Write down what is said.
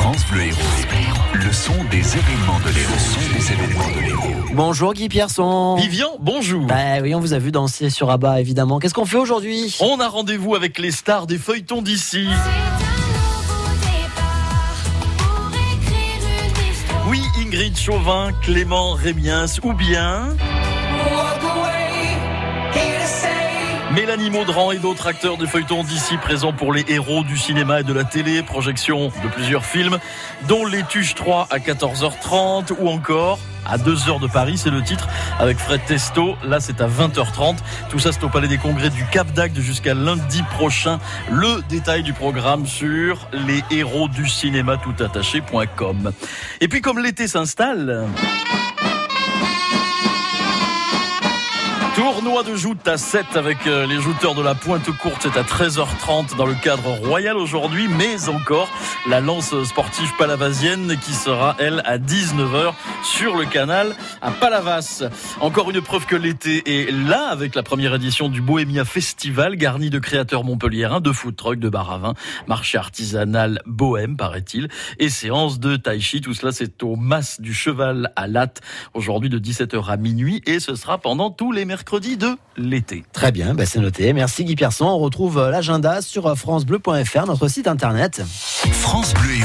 France Bleu Héros. Le son des événements de l'Héros. Le son des événements de l'Héros. Bonjour Guy Pierson. Vivian, bonjour. Bah oui, on vous a vu danser sur Abba évidemment. Qu'est-ce qu'on fait aujourd'hui? On a rendez-vous avec les stars des feuilletons d'ici. Oui, Ingrid Chauvin, Clément Rémiens ou bien... Mélanie Maudran et d'autres acteurs de feuilletons d'ici présents pour les héros du cinéma et de la télé, projection de plusieurs films, dont Les Tuches 3 à 14h30 ou encore à 2h de Paris, c'est le titre, avec Fred Testo. Là, c'est à 20h30. Tout ça, c'est au Palais des Congrès du Cap d'Agde jusqu'à lundi prochain. Le détail du programme sur les héros du cinéma toutattaché.com. Et puis, comme l'été s'installe... Tournoi de joute à 7 avec euh, les jouteurs de la pointe courte, c'est à 13h30 dans le cadre royal aujourd'hui, mais encore la lance sportive palavasienne qui sera, elle, à 19h sur le canal à Palavas. Encore une preuve que l'été est là avec la première édition du Bohémia Festival, garni de créateurs montpelliérains, de food truck, de bar à vin, marché artisanal bohème, paraît-il, et séance de tai chi. Tout cela, c'est au Mas du Cheval à Latte, aujourd'hui de 17h à minuit, et ce sera pendant tous les mercredis de l'été. Très bien, bah c'est noté. Merci Guy Pierson. On retrouve l'agenda sur francebleu.fr, notre site internet. France Bleu.